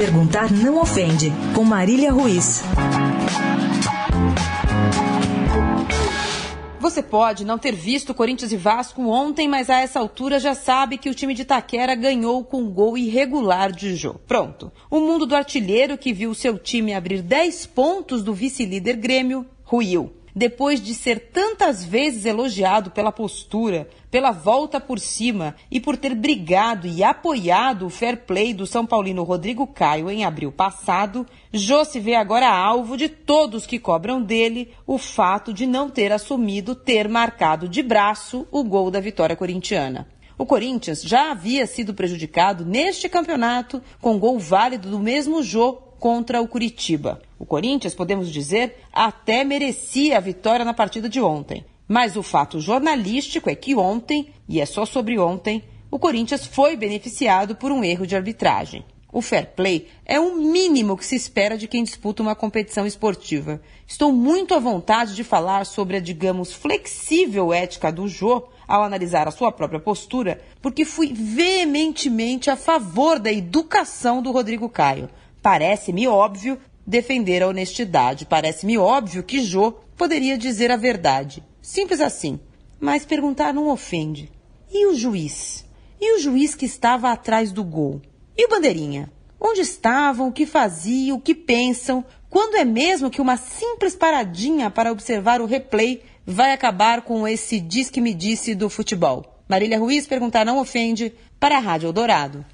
Perguntar não ofende, com Marília Ruiz. Você pode não ter visto Corinthians e Vasco ontem, mas a essa altura já sabe que o time de Taquera ganhou com um gol irregular de Jô. Pronto. O mundo do artilheiro que viu seu time abrir 10 pontos do vice-líder Grêmio ruiu depois de ser tantas vezes elogiado pela postura, pela volta por cima e por ter brigado e apoiado o fair play do São Paulino Rodrigo Caio em abril passado, Jô se vê agora alvo de todos que cobram dele o fato de não ter assumido ter marcado de braço o gol da vitória corintiana. O Corinthians já havia sido prejudicado neste campeonato com gol válido do mesmo Jô contra o Curitiba. O Corinthians, podemos dizer, até merecia a vitória na partida de ontem. Mas o fato jornalístico é que ontem, e é só sobre ontem, o Corinthians foi beneficiado por um erro de arbitragem. O fair play é o mínimo que se espera de quem disputa uma competição esportiva. Estou muito à vontade de falar sobre a, digamos, flexível ética do Jô ao analisar a sua própria postura, porque fui veementemente a favor da educação do Rodrigo Caio. Parece-me óbvio defender a honestidade. Parece-me óbvio que Jô poderia dizer a verdade. Simples assim. Mas perguntar não ofende. E o juiz? E o juiz que estava atrás do gol? E o bandeirinha? Onde estavam, o que faziam, o que pensam? Quando é mesmo que uma simples paradinha para observar o replay vai acabar com esse diz que me disse do futebol? Marília Ruiz perguntar não ofende para a Rádio Eldorado.